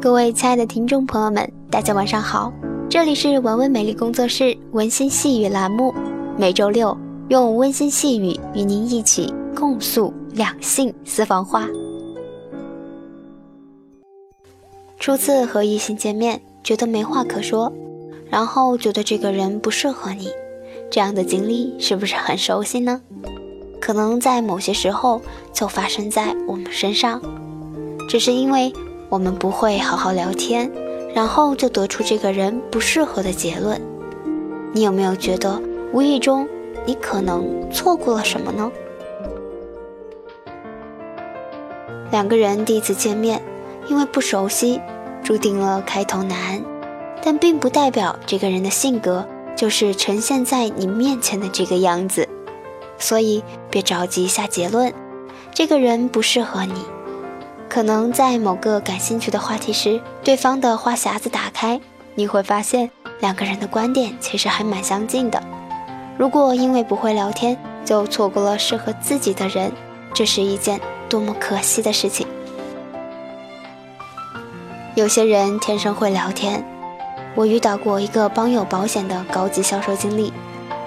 各位亲爱的听众朋友们，大家晚上好，这里是文文美丽工作室温馨细语栏目，每周六用温馨细语与您一起共诉两性私房话。初次和异性见面，觉得没话可说，然后觉得这个人不适合你，这样的经历是不是很熟悉呢？可能在某些时候就发生在我们身上，只是因为我们不会好好聊天，然后就得出这个人不适合的结论。你有没有觉得无意中你可能错过了什么呢？两个人第一次见面，因为不熟悉，注定了开头难，但并不代表这个人的性格就是呈现在你面前的这个样子。所以别着急下结论，这个人不适合你。可能在某个感兴趣的话题时，对方的话匣子打开，你会发现两个人的观点其实还蛮相近的。如果因为不会聊天就错过了适合自己的人，这是一件多么可惜的事情。有些人天生会聊天，我遇到过一个帮友保险的高级销售经理。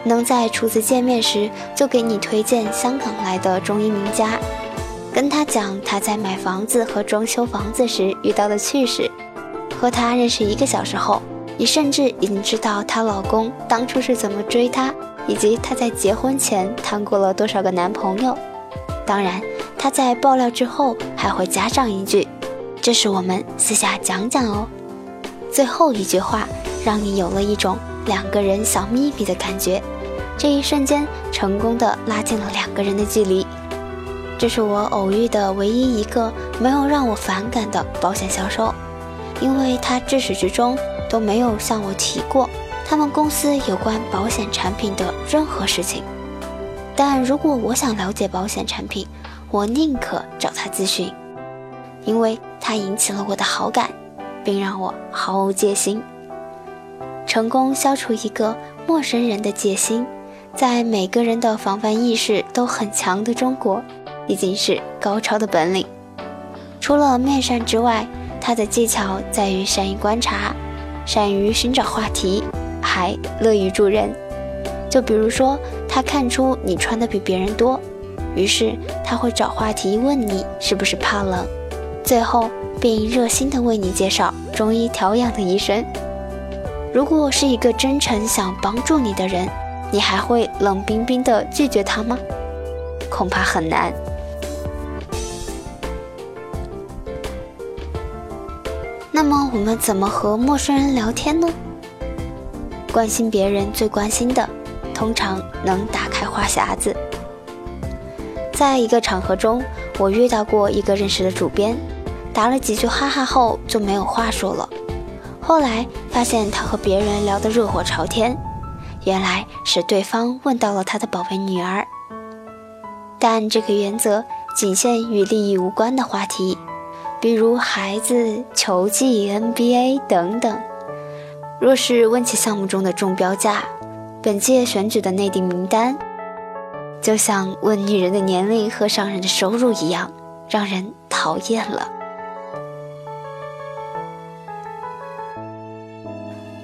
能在初次见面时就给你推荐香港来的中医名家，跟他讲他在买房子和装修房子时遇到的趣事。和他认识一个小时后，你甚至已经知道她老公当初是怎么追她，以及她在结婚前谈过了多少个男朋友。当然，他在爆料之后还会加上一句：“这是我们私下讲讲哦。”最后一句话让你有了一种两个人小秘密的感觉。这一瞬间，成功的拉近了两个人的距离。这是我偶遇的唯一一个没有让我反感的保险销售，因为他至始至终都没有向我提过他们公司有关保险产品的任何事情。但如果我想了解保险产品，我宁可找他咨询，因为他引起了我的好感，并让我毫无戒心。成功消除一个陌生人的戒心。在每个人的防范意识都很强的中国，已经是高超的本领。除了面善之外，他的技巧在于善于观察，善于寻找话题，还乐于助人。就比如说，他看出你穿的比别人多，于是他会找话题问你是不是怕冷，最后并热心地为你介绍中医调养的医生。如果是一个真诚想帮助你的人。你还会冷冰冰的拒绝他吗？恐怕很难。那么我们怎么和陌生人聊天呢？关心别人最关心的，通常能打开话匣子。在一个场合中，我遇到过一个认识的主编，打了几句哈哈后就没有话说了。后来发现他和别人聊得热火朝天。原来是对方问到了他的宝贝女儿，但这个原则仅限于利益无关的话题，比如孩子、球技、NBA 等等。若是问起项目中的中标价、本届选举的内定名单，就像问女人的年龄和商人的收入一样，让人讨厌了。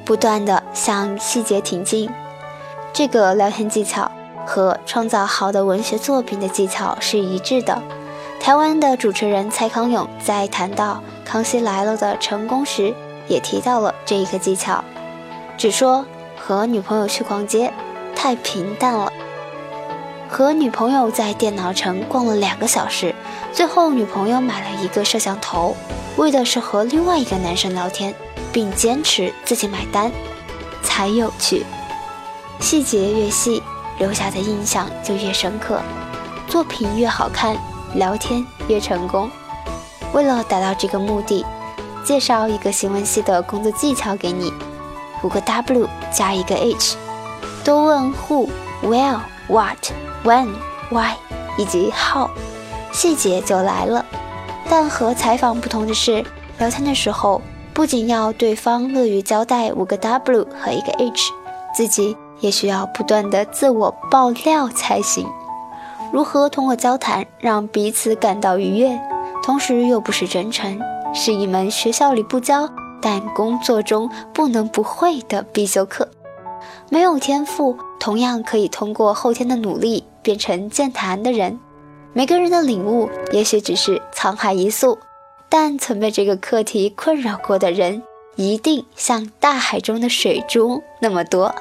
不断的向细节挺进。这个聊天技巧和创造好的文学作品的技巧是一致的。台湾的主持人蔡康永在谈到《康熙来了》的成功时，也提到了这一个技巧，只说和女朋友去逛街太平淡了。和女朋友在电脑城逛了两个小时，最后女朋友买了一个摄像头，为的是和另外一个男生聊天，并坚持自己买单，才有趣。细节越细，留下的印象就越深刻，作品越好看，聊天越成功。为了达到这个目的，介绍一个新闻系的工作技巧给你：五个 W 加一个 H，多问 Who、Where、What、When、Why 以及 How，细节就来了。但和采访不同的是，聊天的时候不仅要对方乐于交代五个 W 和一个 H，自己。也需要不断的自我爆料才行。如何通过交谈让彼此感到愉悦，同时又不失真诚，是一门学校里不教，但工作中不能不会的必修课。没有天赋，同样可以通过后天的努力变成健谈的人。每个人的领悟也许只是沧海一粟，但曾被这个课题困扰过的人，一定像大海中的水珠那么多。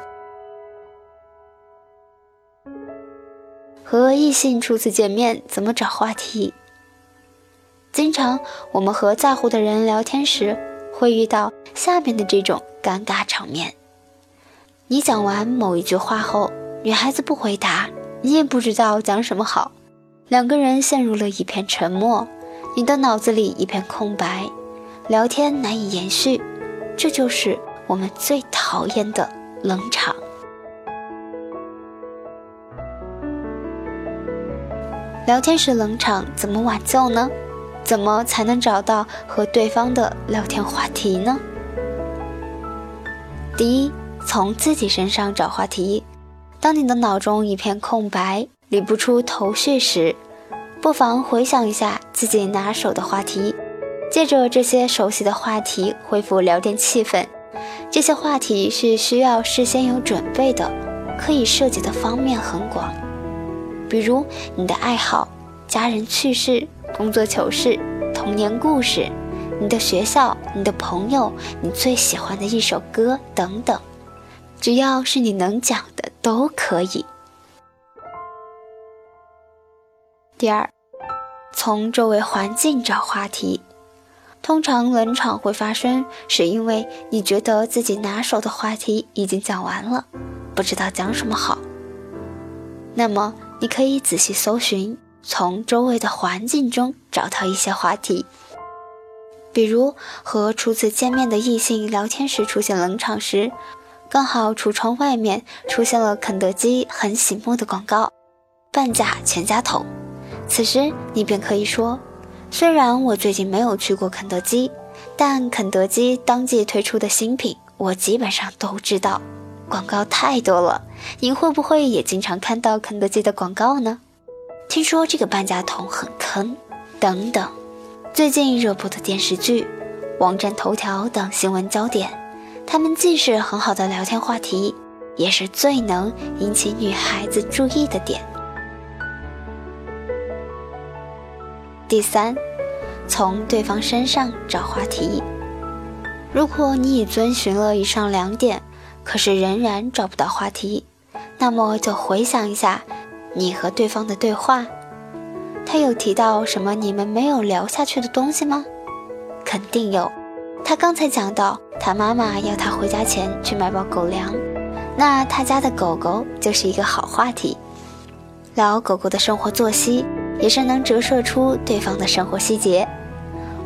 和异性初次见面怎么找话题？经常我们和在乎的人聊天时，会遇到下面的这种尴尬场面。你讲完某一句话后，女孩子不回答，你也不知道讲什么好，两个人陷入了一片沉默，你的脑子里一片空白，聊天难以延续，这就是我们最讨厌的冷场。聊天时冷场怎么挽救呢？怎么才能找到和对方的聊天话题呢？第一。从自己身上找话题。当你的脑中一片空白，理不出头绪时，不妨回想一下自己拿手的话题，借着这些熟悉的话题恢复聊天气氛。这些话题是需要事先有准备的，可以涉及的方面很广，比如你的爱好、家人趣事、工作糗事、童年故事、你的学校、你的朋友、你最喜欢的一首歌等等。只要是你能讲的都可以。第二，从周围环境找话题。通常冷场会发生，是因为你觉得自己拿手的话题已经讲完了，不知道讲什么好。那么你可以仔细搜寻，从周围的环境中找到一些话题，比如和初次见面的异性聊天时出现冷场时。刚好橱窗外面出现了肯德基很醒目的广告，半价全家桶。此时你便可以说：“虽然我最近没有去过肯德基，但肯德基当季推出的新品我基本上都知道。广告太多了，您会不会也经常看到肯德基的广告呢？听说这个半价桶很坑，等等。最近热播的电视剧、网站头条等新闻焦点。”他们既是很好的聊天话题，也是最能引起女孩子注意的点。第三，从对方身上找话题。如果你已遵循了以上两点，可是仍然找不到话题，那么就回想一下你和对方的对话，他有提到什么你们没有聊下去的东西吗？肯定有。他刚才讲到，他妈妈要他回家前去买包狗粮，那他家的狗狗就是一个好话题。聊狗狗的生活作息，也是能折射出对方的生活细节。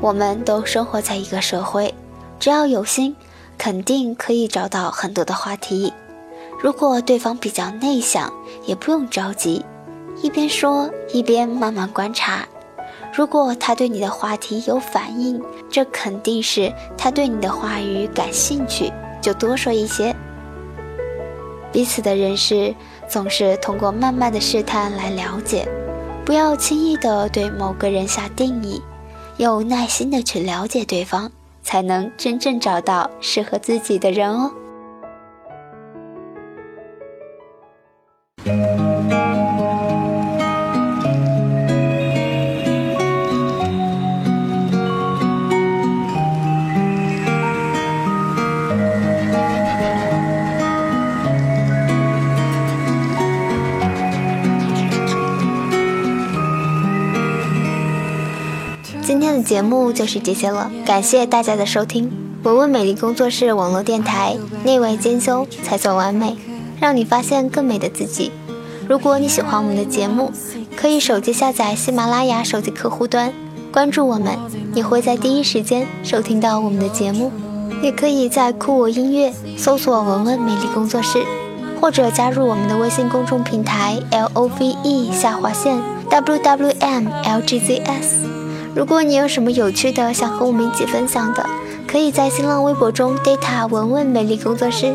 我们都生活在一个社会，只要有心，肯定可以找到很多的话题。如果对方比较内向，也不用着急，一边说一边慢慢观察。如果他对你的话题有反应，这肯定是他对你的话语感兴趣，就多说一些。彼此的认识总是通过慢慢的试探来了解，不要轻易的对某个人下定义，有耐心的去了解对方，才能真正找到适合自己的人哦。节目就是这些了，感谢大家的收听。文文美丽工作室网络电台，内外兼修才算完美，让你发现更美的自己。如果你喜欢我们的节目，可以手机下载喜马拉雅手机客户端，关注我们，你会在第一时间收听到我们的节目。也可以在酷我音乐搜索文文美丽工作室，或者加入我们的微信公众平台 L O V E 下划线 W W M L G Z S。如果你有什么有趣的想和我们一起分享的，可以在新浪微博中 data 文文美丽工作室。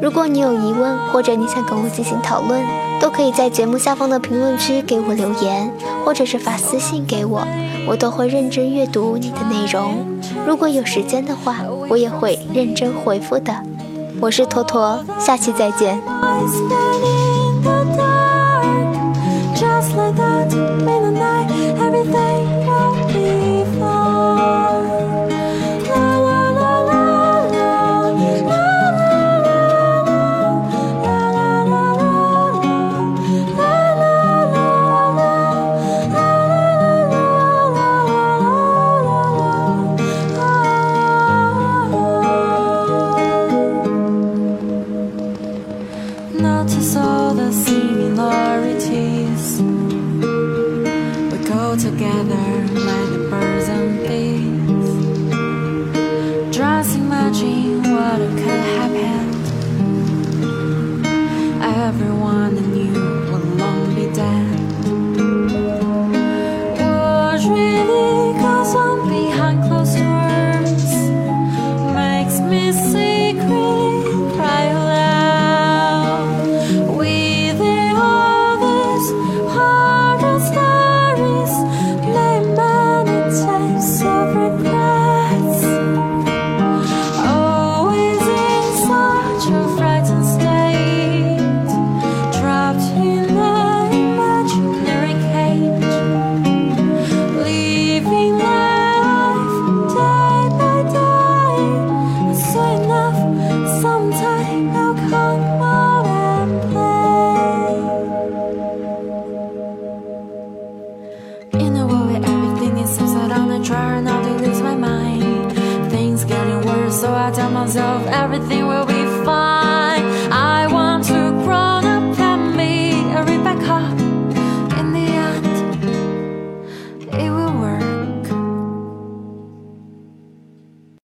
如果你有疑问或者你想跟我进行讨论，都可以在节目下方的评论区给我留言，或者是发私信给我，我都会认真阅读你的内容。如果有时间的话，我也会认真回复的。我是坨坨，下期再见。of everything